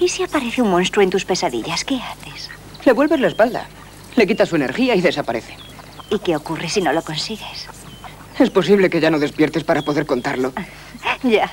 ¿Y si aparece un monstruo en tus pesadillas? ¿Qué haces? Le vuelves la espalda. Le quitas su energía y desaparece. ¿Y qué ocurre si no lo consigues? Es posible que ya no despiertes para poder contarlo. ya.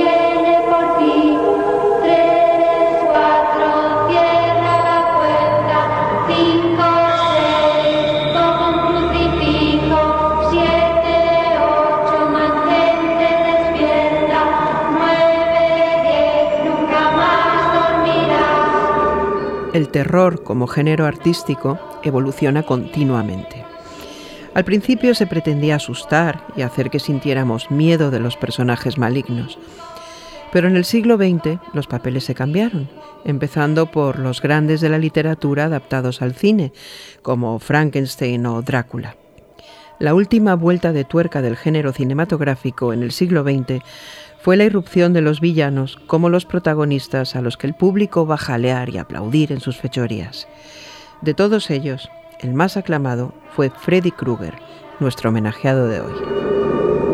terror como género artístico evoluciona continuamente. Al principio se pretendía asustar y hacer que sintiéramos miedo de los personajes malignos. Pero en el siglo XX los papeles se cambiaron, empezando por los grandes de la literatura adaptados al cine, como Frankenstein o Drácula. La última vuelta de tuerca del género cinematográfico en el siglo XX fue la irrupción de los villanos como los protagonistas a los que el público va a jalear y aplaudir en sus fechorías. De todos ellos, el más aclamado fue Freddy Krueger, nuestro homenajeado de hoy.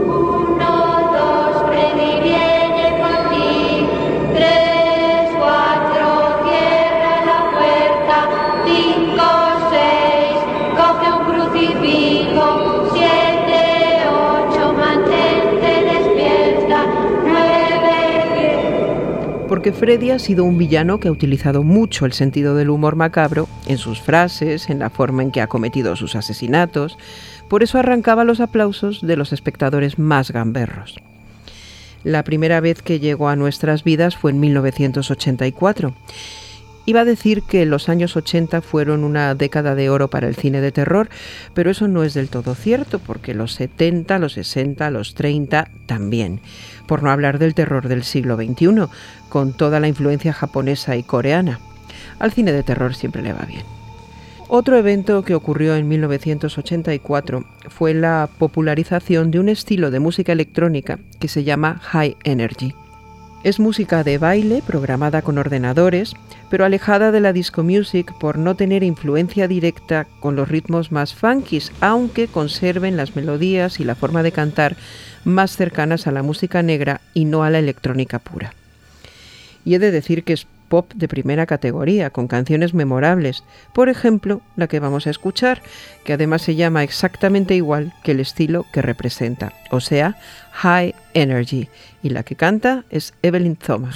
Freddy ha sido un villano que ha utilizado mucho el sentido del humor macabro en sus frases, en la forma en que ha cometido sus asesinatos. Por eso arrancaba los aplausos de los espectadores más gamberros. La primera vez que llegó a nuestras vidas fue en 1984. Iba a decir que los años 80 fueron una década de oro para el cine de terror, pero eso no es del todo cierto, porque los 70, los 60, los 30 también. Por no hablar del terror del siglo XXI, con toda la influencia japonesa y coreana. Al cine de terror siempre le va bien. Otro evento que ocurrió en 1984 fue la popularización de un estilo de música electrónica que se llama High Energy. Es música de baile programada con ordenadores, pero alejada de la disco music por no tener influencia directa con los ritmos más funkis, aunque conserven las melodías y la forma de cantar más cercanas a la música negra y no a la electrónica pura. Y he de decir que es pop de primera categoría, con canciones memorables, por ejemplo, la que vamos a escuchar, que además se llama exactamente igual que el estilo que representa, o sea, High Energy, y la que canta es Evelyn Thomas.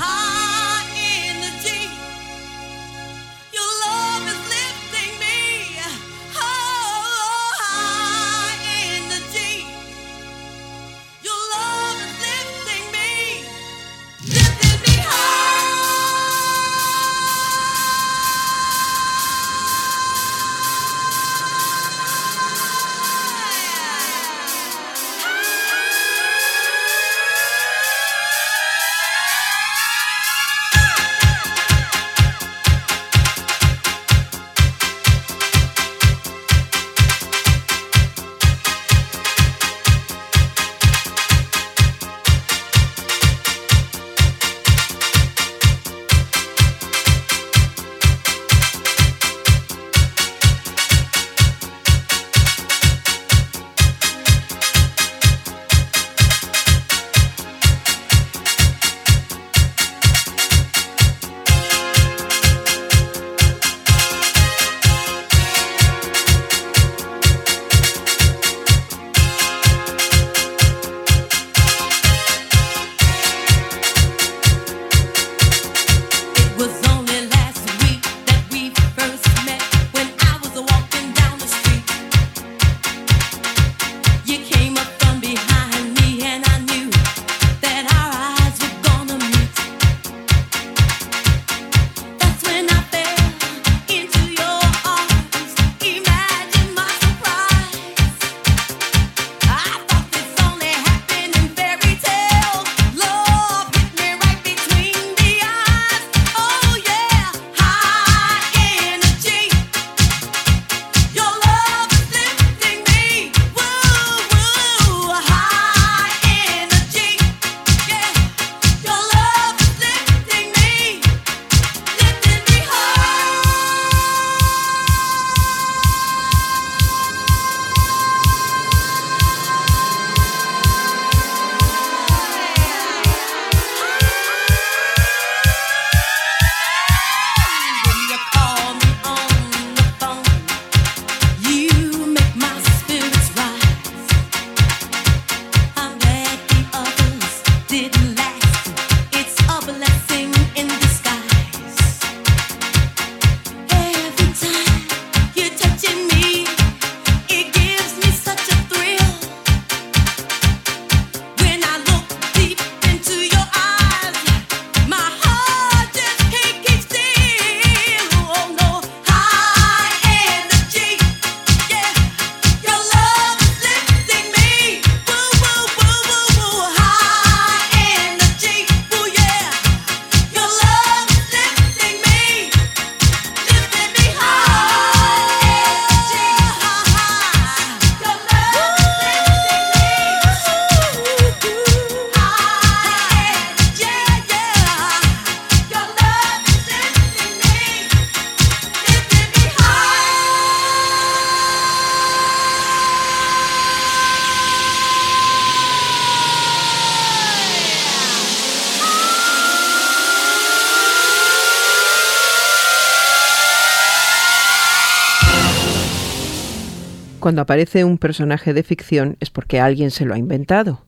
Cuando aparece un personaje de ficción es porque alguien se lo ha inventado.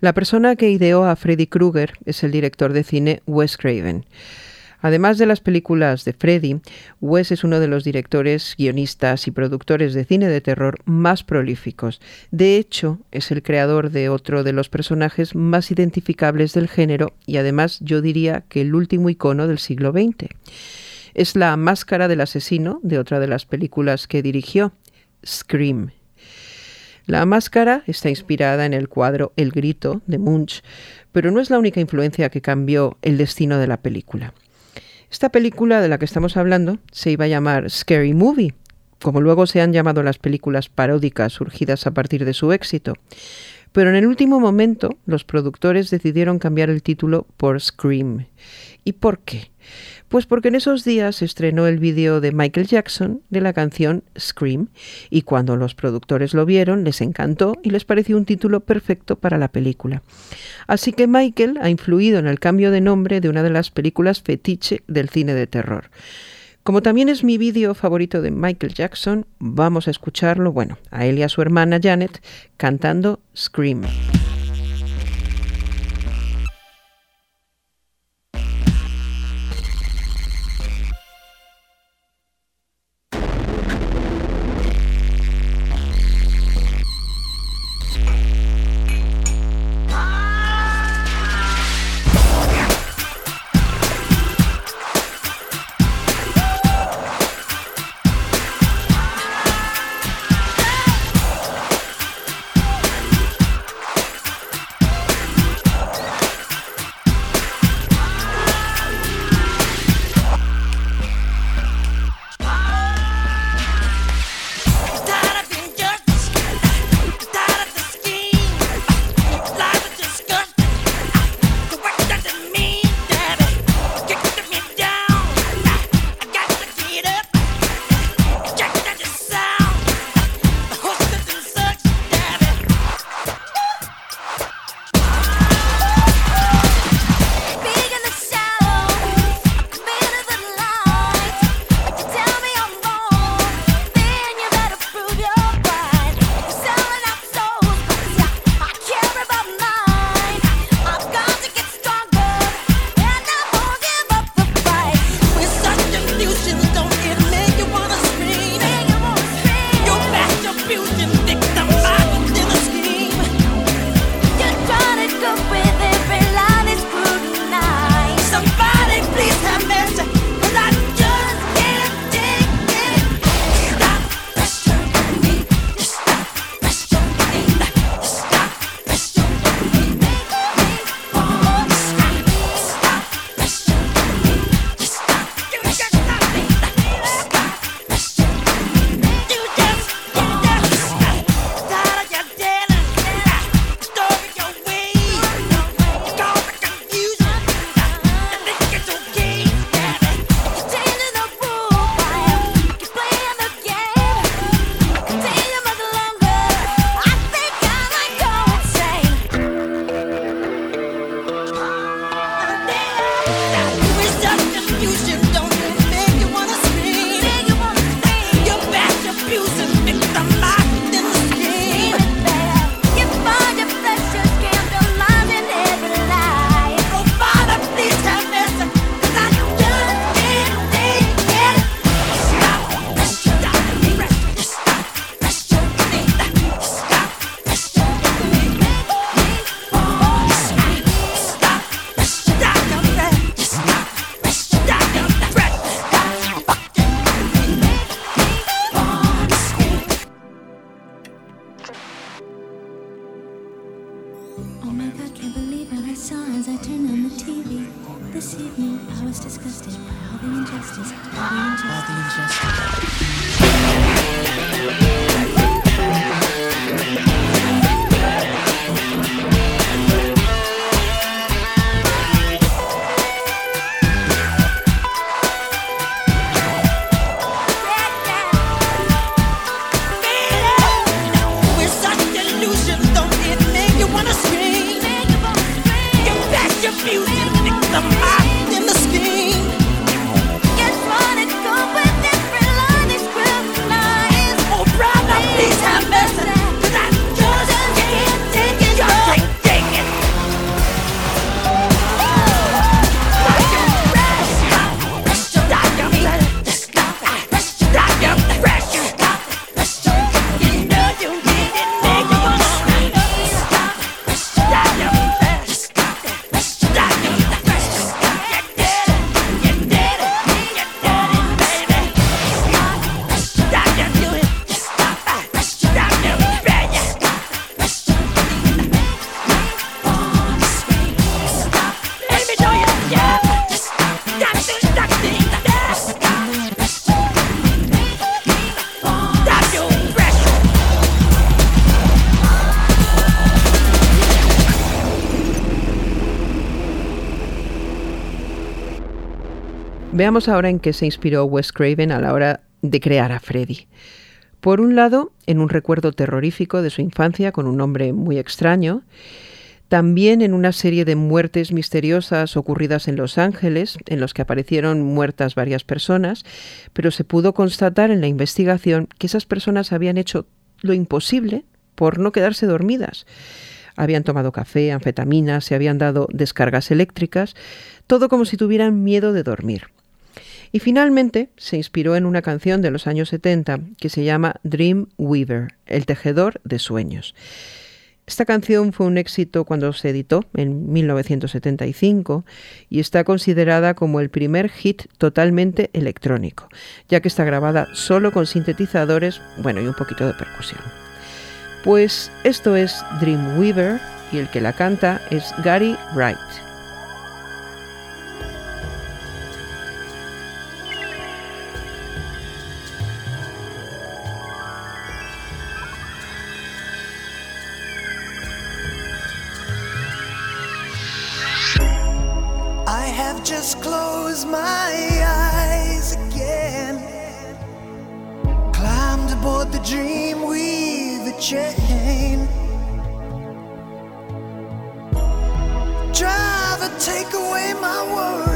La persona que ideó a Freddy Krueger es el director de cine Wes Craven. Además de las películas de Freddy, Wes es uno de los directores, guionistas y productores de cine de terror más prolíficos. De hecho, es el creador de otro de los personajes más identificables del género y además yo diría que el último icono del siglo XX. Es la máscara del asesino de otra de las películas que dirigió, Scream. La máscara está inspirada en el cuadro El Grito de Munch, pero no es la única influencia que cambió el destino de la película. Esta película de la que estamos hablando se iba a llamar Scary Movie, como luego se han llamado las películas paródicas surgidas a partir de su éxito. Pero en el último momento los productores decidieron cambiar el título por Scream. ¿Y por qué? Pues porque en esos días estrenó el vídeo de Michael Jackson de la canción Scream y cuando los productores lo vieron les encantó y les pareció un título perfecto para la película. Así que Michael ha influido en el cambio de nombre de una de las películas fetiche del cine de terror. Como también es mi vídeo favorito de Michael Jackson, vamos a escucharlo, bueno, a él y a su hermana Janet cantando Scream. Veamos ahora en qué se inspiró Wes Craven a la hora de crear a Freddy. Por un lado, en un recuerdo terrorífico de su infancia con un nombre muy extraño, también en una serie de muertes misteriosas ocurridas en Los Ángeles, en los que aparecieron muertas varias personas, pero se pudo constatar en la investigación que esas personas habían hecho lo imposible por no quedarse dormidas. Habían tomado café, anfetaminas, se habían dado descargas eléctricas, todo como si tuvieran miedo de dormir. Y finalmente se inspiró en una canción de los años 70 que se llama Dream Weaver, el tejedor de sueños. Esta canción fue un éxito cuando se editó en 1975 y está considerada como el primer hit totalmente electrónico, ya que está grabada solo con sintetizadores, bueno, y un poquito de percusión. Pues esto es Dream Weaver y el que la canta es Gary Wright. Just close my eyes again. Climbed aboard the dream weaver chain. Driver, take away my worries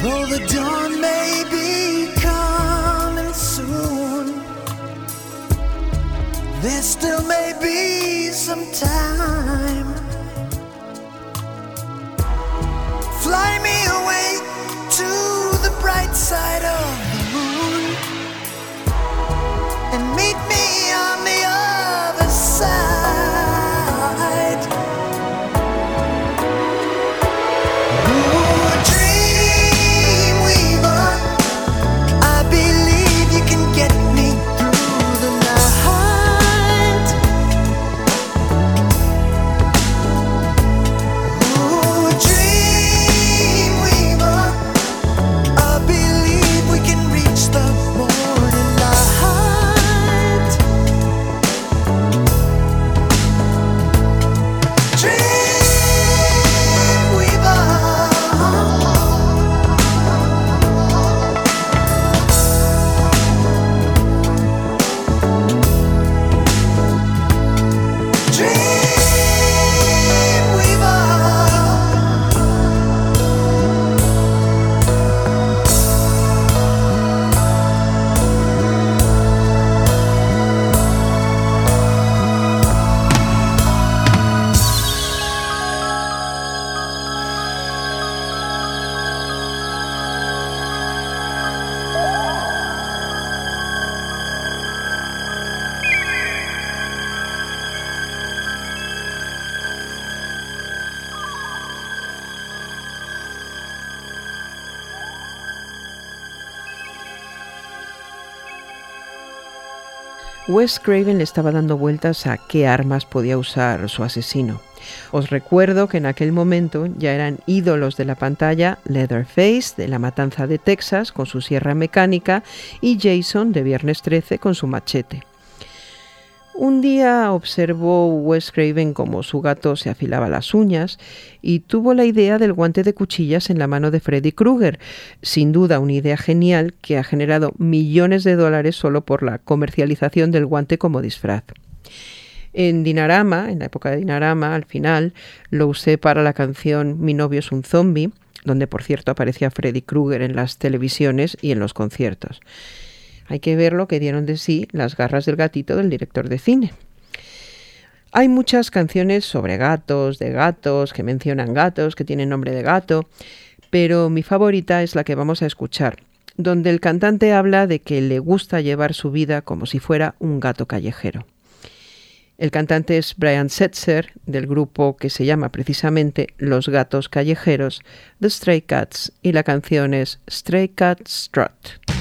Though the dawn may be coming soon, there still may be some time. Fly me away to the bright side of the moon and meet me on the Wes Craven le estaba dando vueltas a qué armas podía usar su asesino. Os recuerdo que en aquel momento ya eran ídolos de la pantalla Leatherface de La Matanza de Texas con su sierra mecánica y Jason de Viernes 13 con su machete. Un día observó Wes Craven cómo su gato se afilaba las uñas y tuvo la idea del guante de cuchillas en la mano de Freddy Krueger. Sin duda una idea genial que ha generado millones de dólares solo por la comercialización del guante como disfraz. En Dinarama, en la época de Dinarama, al final, lo usé para la canción Mi novio es un zombie, donde por cierto aparecía Freddy Krueger en las televisiones y en los conciertos. Hay que ver lo que dieron de sí las garras del gatito del director de cine. Hay muchas canciones sobre gatos, de gatos, que mencionan gatos, que tienen nombre de gato, pero mi favorita es la que vamos a escuchar, donde el cantante habla de que le gusta llevar su vida como si fuera un gato callejero. El cantante es Brian Setzer, del grupo que se llama precisamente Los Gatos Callejeros, The Stray Cats, y la canción es Stray Cat Strut.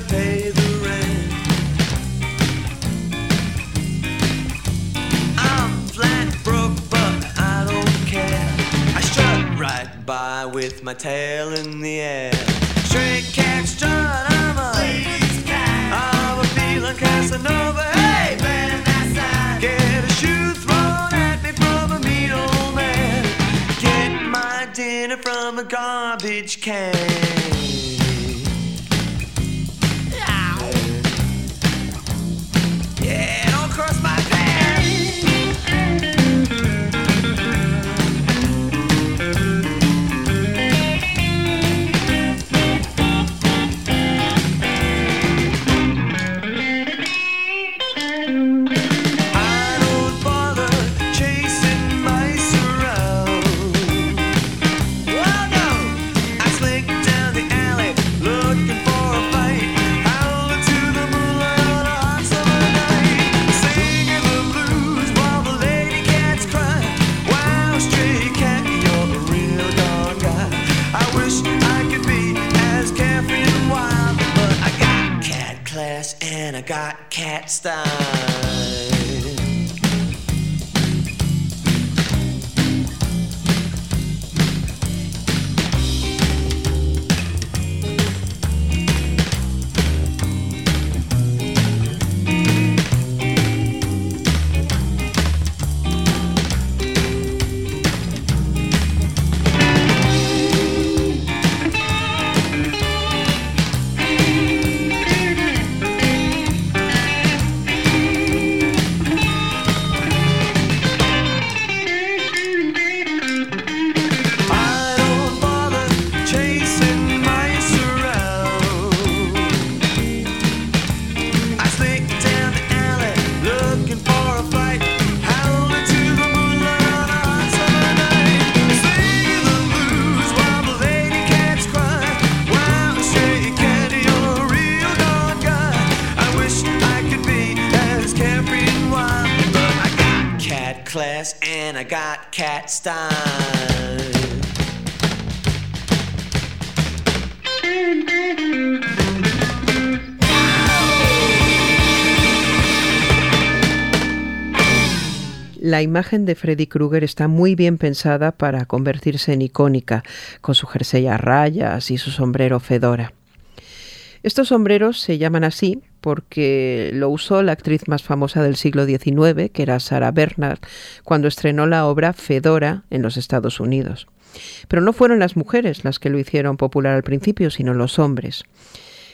To pay the rent. I'm flat broke, but I don't care. I strut right by with my tail in the air. Stray cat strut, I'm a I'm a feeling Casanova. Hey, Get a shoe thrown at me from a mean old man. Get my dinner from a garbage can. La imagen de Freddy Krueger está muy bien pensada para convertirse en icónica, con su jersey a rayas y su sombrero fedora. Estos sombreros se llaman así porque lo usó la actriz más famosa del siglo XIX, que era Sarah Bernhardt, cuando estrenó la obra Fedora en los Estados Unidos. Pero no fueron las mujeres las que lo hicieron popular al principio, sino los hombres.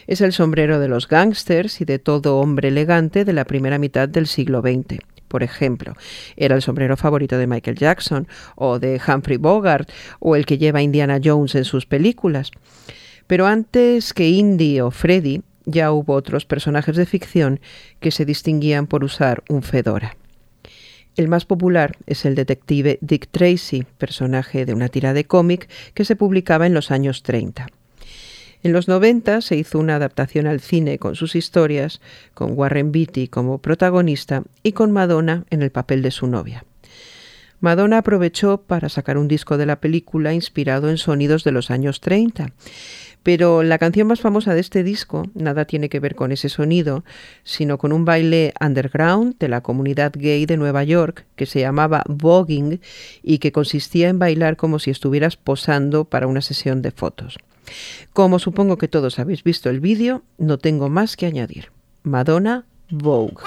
Es el sombrero de los gángsters y de todo hombre elegante de la primera mitad del siglo XX. por ejemplo. Era el sombrero favorito de Michael Jackson o de Humphrey Bogart o el que lleva Indiana Jones en sus películas. Pero antes que Indy o Freddy, ya hubo otros personajes de ficción que se distinguían por usar un fedora. El más popular es el detective Dick Tracy, personaje de una tira de cómic que se publicaba en los años 30. En los 90 se hizo una adaptación al cine con sus historias, con Warren Beatty como protagonista y con Madonna en el papel de su novia. Madonna aprovechó para sacar un disco de la película inspirado en sonidos de los años 30 pero la canción más famosa de este disco nada tiene que ver con ese sonido, sino con un baile underground de la comunidad gay de Nueva York que se llamaba voguing y que consistía en bailar como si estuvieras posando para una sesión de fotos. Como supongo que todos habéis visto el vídeo, no tengo más que añadir. Madonna Vogue.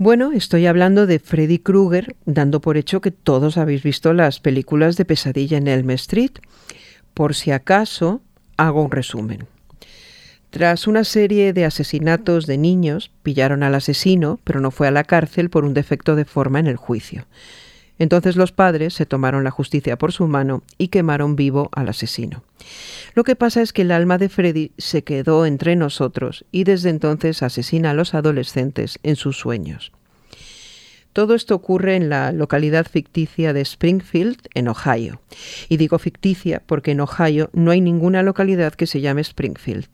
Bueno, estoy hablando de Freddy Krueger, dando por hecho que todos habéis visto las películas de Pesadilla en Elm Street. Por si acaso, hago un resumen. Tras una serie de asesinatos de niños, pillaron al asesino, pero no fue a la cárcel por un defecto de forma en el juicio. Entonces los padres se tomaron la justicia por su mano y quemaron vivo al asesino. Lo que pasa es que el alma de Freddy se quedó entre nosotros y desde entonces asesina a los adolescentes en sus sueños. Todo esto ocurre en la localidad ficticia de Springfield, en Ohio. Y digo ficticia porque en Ohio no hay ninguna localidad que se llame Springfield.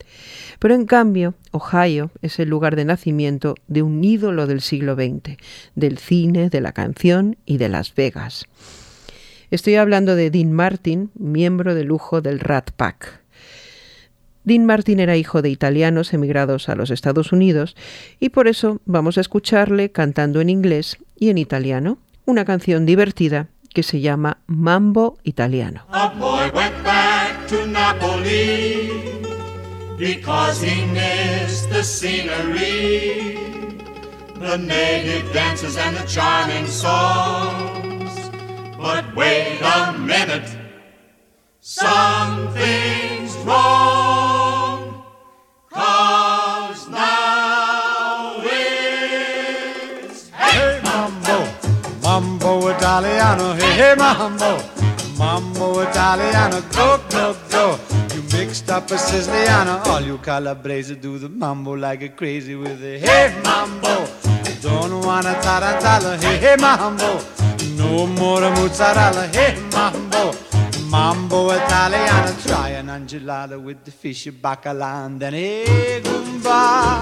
Pero en cambio, Ohio es el lugar de nacimiento de un ídolo del siglo XX, del cine, de la canción y de Las Vegas. Estoy hablando de Dean Martin, miembro de lujo del Rat Pack. Dean Martin era hijo de italianos emigrados a los Estados Unidos y por eso vamos a escucharle cantando en inglés y en italiano una canción divertida que se llama Mambo Italiano. A boy went back to Napoli because he missed the scenery, the native dances and the charming songs. But wait a minute, something's wrong. Cause now italiano, hey hey mambo, mambo italiano, go go go. You mixed up a Siciliano, all you Calabrese do the mambo like a crazy with a hey mambo. Don't wanna tarantella, hey hey mambo. No more mozzarella, hey mambo. Mambo Italiano, try an angelada with the fish bacala and then hey Goomba.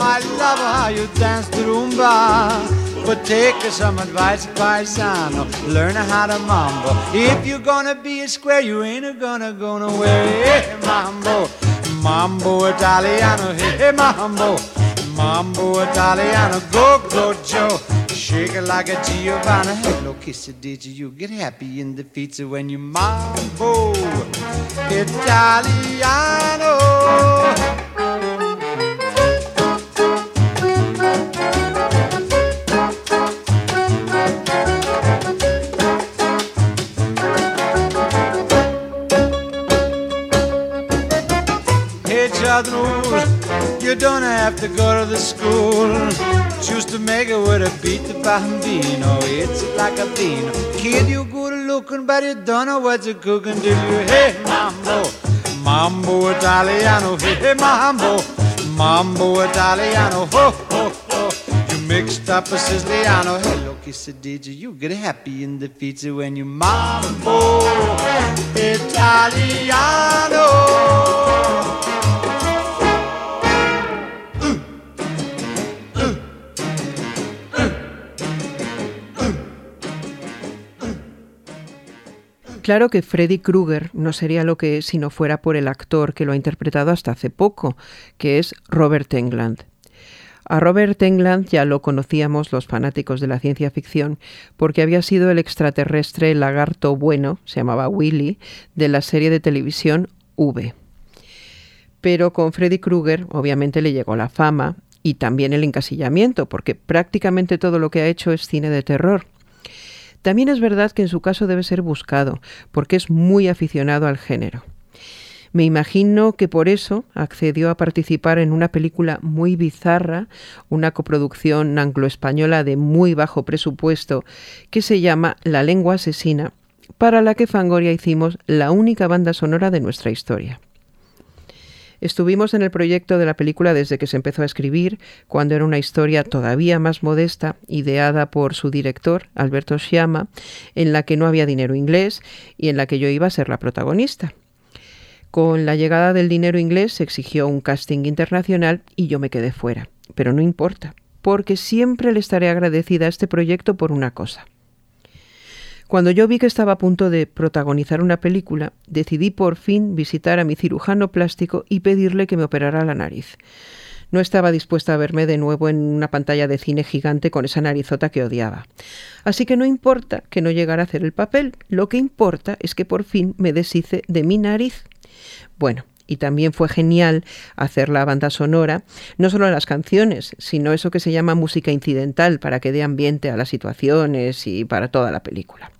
I love how you dance the rumba. But take some advice, paisano. Learn how to mambo. If you're gonna be a square, you ain't gonna go nowhere. Hey, mambo, mambo Italiano. Hey, mambo, mambo Italiano. Go, go, Joe. Shake it like a Giovanna. Hello, kiss it, did you? Get happy in the feet when you mambo Italiano. Don't have to go to the school. Choose to make it with a beat bambino. It's like a bean. Kid, you good looking, but you don't know what you're cooking, do you? Hey, mambo, mambo Italiano. Hey, hey, mambo, mambo Italiano. Ho, ho, ho. You mixed up a Siciliano. Hello, it, did you? You get happy in the pizza when you mambo Italiano. Claro que Freddy Krueger no sería lo que es si no fuera por el actor que lo ha interpretado hasta hace poco, que es Robert Englund. A Robert Englund ya lo conocíamos los fanáticos de la ciencia ficción porque había sido el extraterrestre lagarto bueno, se llamaba Willy, de la serie de televisión V. Pero con Freddy Krueger obviamente le llegó la fama y también el encasillamiento, porque prácticamente todo lo que ha hecho es cine de terror. También es verdad que en su caso debe ser buscado, porque es muy aficionado al género. Me imagino que por eso accedió a participar en una película muy bizarra, una coproducción anglo-española de muy bajo presupuesto, que se llama La lengua asesina, para la que Fangoria hicimos la única banda sonora de nuestra historia. Estuvimos en el proyecto de la película desde que se empezó a escribir, cuando era una historia todavía más modesta, ideada por su director, Alberto Sciamma, en la que no había dinero inglés y en la que yo iba a ser la protagonista. Con la llegada del dinero inglés se exigió un casting internacional y yo me quedé fuera. Pero no importa, porque siempre le estaré agradecida a este proyecto por una cosa. Cuando yo vi que estaba a punto de protagonizar una película, decidí por fin visitar a mi cirujano plástico y pedirle que me operara la nariz. No estaba dispuesta a verme de nuevo en una pantalla de cine gigante con esa narizota que odiaba. Así que no importa que no llegara a hacer el papel, lo que importa es que por fin me deshice de mi nariz. Bueno, y también fue genial hacer la banda sonora, no solo las canciones, sino eso que se llama música incidental para que dé ambiente a las situaciones y para toda la película.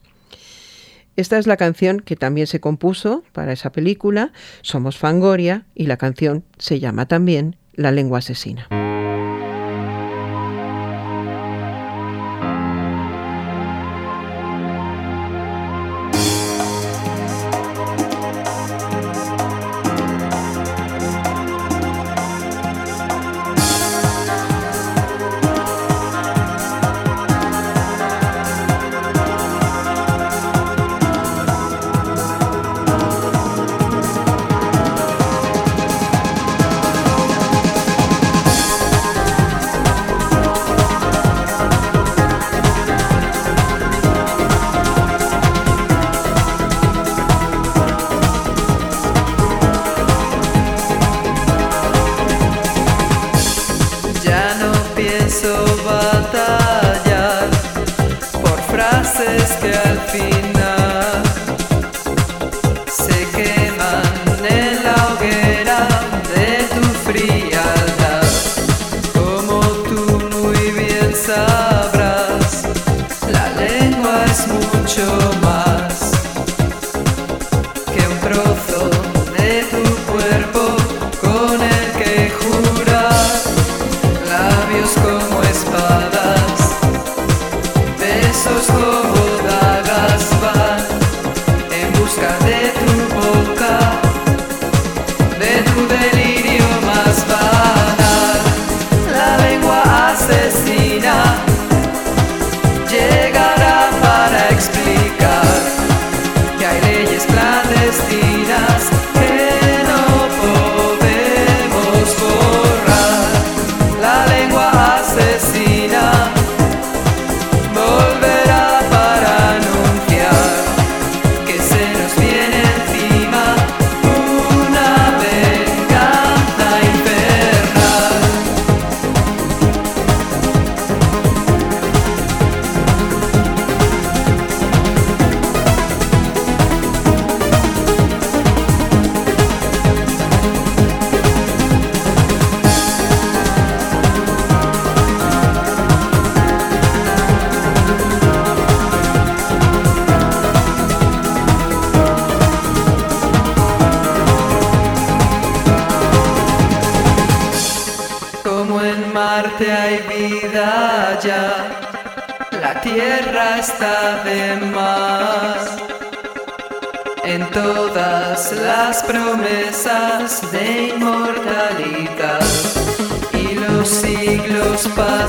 Esta es la canción que también se compuso para esa película, Somos Fangoria, y la canción se llama también La lengua asesina.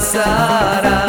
pasará.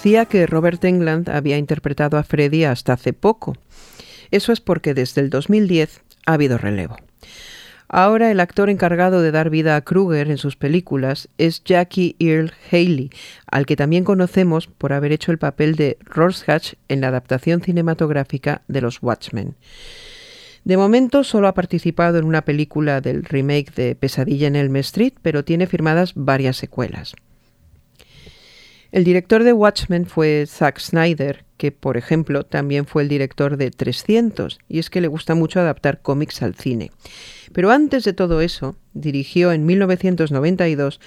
Decía que Robert Englund había interpretado a Freddy hasta hace poco. Eso es porque desde el 2010 ha habido relevo. Ahora el actor encargado de dar vida a Kruger en sus películas es Jackie Earl Haley, al que también conocemos por haber hecho el papel de Rorschach en la adaptación cinematográfica de Los Watchmen. De momento solo ha participado en una película del remake de Pesadilla en Elm Street, pero tiene firmadas varias secuelas. El director de Watchmen fue Zack Snyder, que por ejemplo también fue el director de 300, y es que le gusta mucho adaptar cómics al cine. Pero antes de todo eso, dirigió en 1992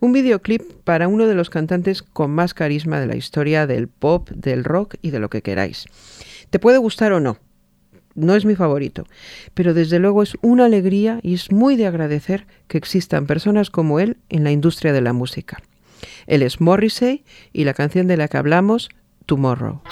un videoclip para uno de los cantantes con más carisma de la historia del pop, del rock y de lo que queráis. Te puede gustar o no, no es mi favorito, pero desde luego es una alegría y es muy de agradecer que existan personas como él en la industria de la música. Él es Morrissey y la canción de la que hablamos, Tomorrow.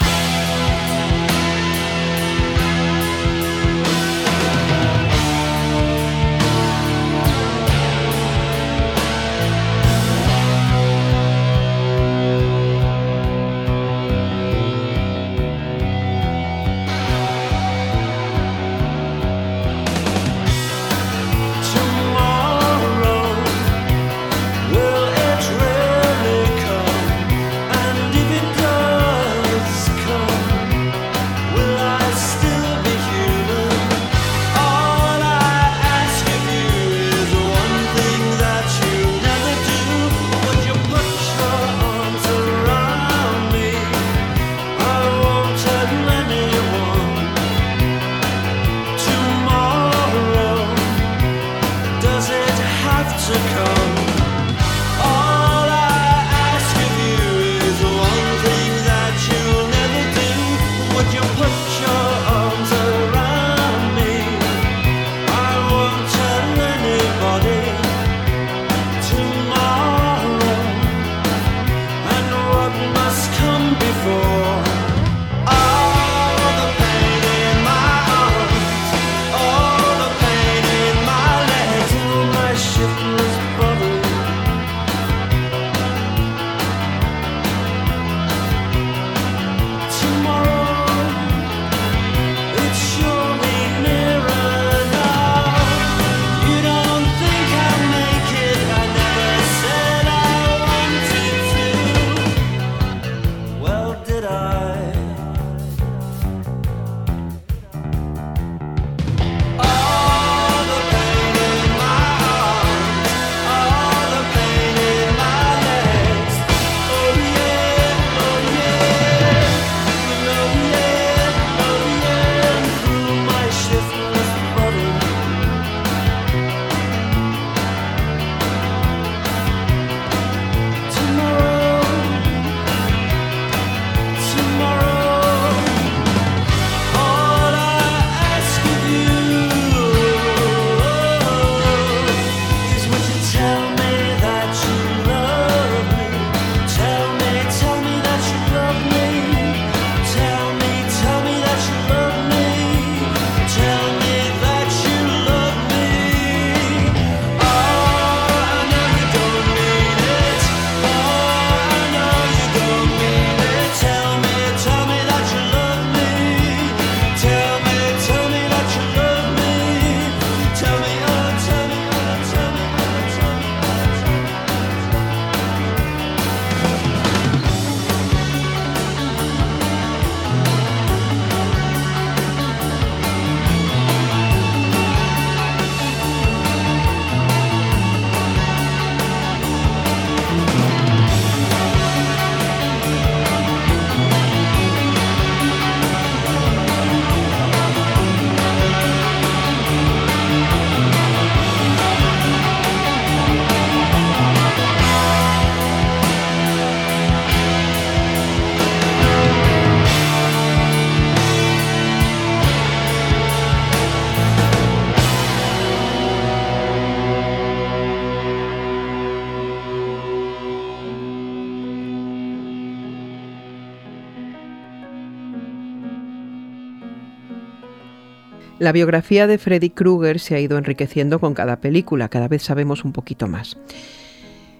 La biografía de Freddy Krueger se ha ido enriqueciendo con cada película, cada vez sabemos un poquito más.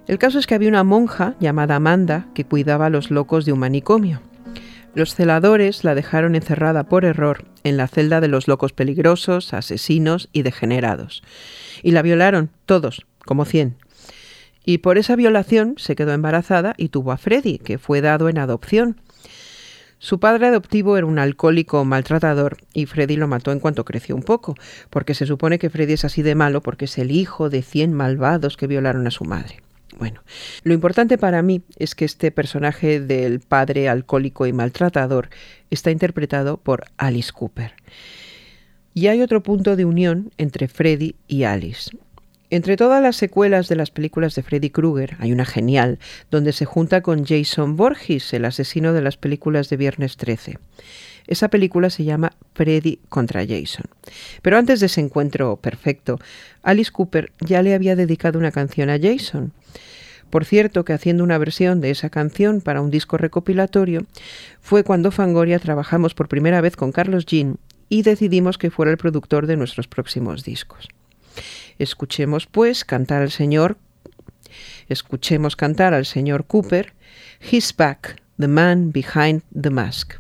El caso es que había una monja llamada Amanda que cuidaba a los locos de un manicomio. Los celadores la dejaron encerrada por error en la celda de los locos peligrosos, asesinos y degenerados. Y la violaron todos, como cien. Y por esa violación se quedó embarazada y tuvo a Freddy, que fue dado en adopción. Su padre adoptivo era un alcohólico maltratador y Freddy lo mató en cuanto creció un poco, porque se supone que Freddy es así de malo porque es el hijo de cien malvados que violaron a su madre. Bueno, lo importante para mí es que este personaje del padre alcohólico y maltratador está interpretado por Alice Cooper. Y hay otro punto de unión entre Freddy y Alice. Entre todas las secuelas de las películas de Freddy Krueger hay una genial, donde se junta con Jason Voorhees, el asesino de las películas de Viernes 13. Esa película se llama Freddy contra Jason. Pero antes de ese encuentro perfecto, Alice Cooper ya le había dedicado una canción a Jason. Por cierto, que haciendo una versión de esa canción para un disco recopilatorio, fue cuando Fangoria trabajamos por primera vez con Carlos Jean y decidimos que fuera el productor de nuestros próximos discos. Escuchemos pues cantar al señor escuchemos cantar al señor Cooper He's back, the man behind the mask.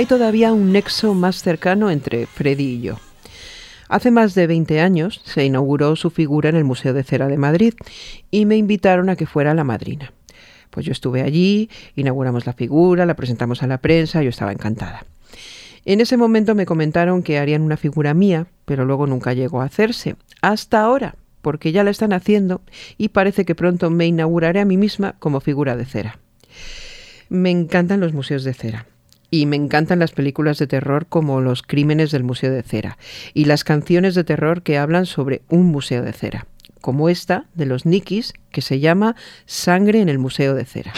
Hay todavía un nexo más cercano entre Freddy y yo. Hace más de 20 años se inauguró su figura en el Museo de Cera de Madrid y me invitaron a que fuera la madrina. Pues yo estuve allí, inauguramos la figura, la presentamos a la prensa, yo estaba encantada. En ese momento me comentaron que harían una figura mía, pero luego nunca llegó a hacerse. Hasta ahora, porque ya la están haciendo y parece que pronto me inauguraré a mí misma como figura de cera. Me encantan los museos de cera. Y me encantan las películas de terror como Los Crímenes del Museo de Cera y las canciones de terror que hablan sobre un museo de cera, como esta de los Nikis que se llama Sangre en el Museo de Cera.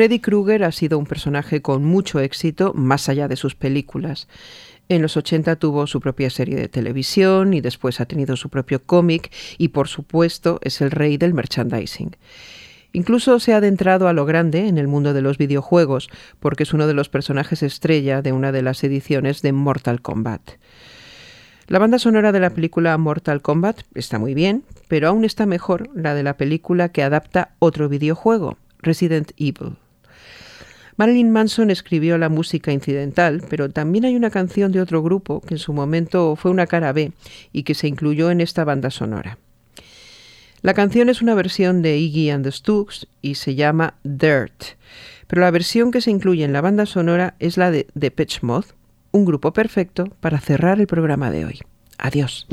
Freddy Krueger ha sido un personaje con mucho éxito más allá de sus películas. En los 80 tuvo su propia serie de televisión y después ha tenido su propio cómic y por supuesto es el rey del merchandising. Incluso se ha adentrado a lo grande en el mundo de los videojuegos porque es uno de los personajes estrella de una de las ediciones de Mortal Kombat. La banda sonora de la película Mortal Kombat está muy bien, pero aún está mejor la de la película que adapta otro videojuego, Resident Evil. Marilyn Manson escribió la música incidental, pero también hay una canción de otro grupo que en su momento fue una cara B y que se incluyó en esta banda sonora. La canción es una versión de Iggy and the Stooges y se llama Dirt, pero la versión que se incluye en la banda sonora es la de Depeche Mode, un grupo perfecto para cerrar el programa de hoy. Adiós.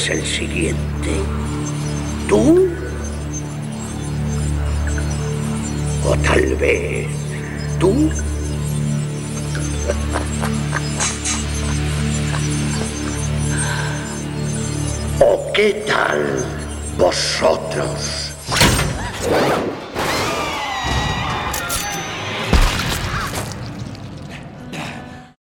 Es el siguiente?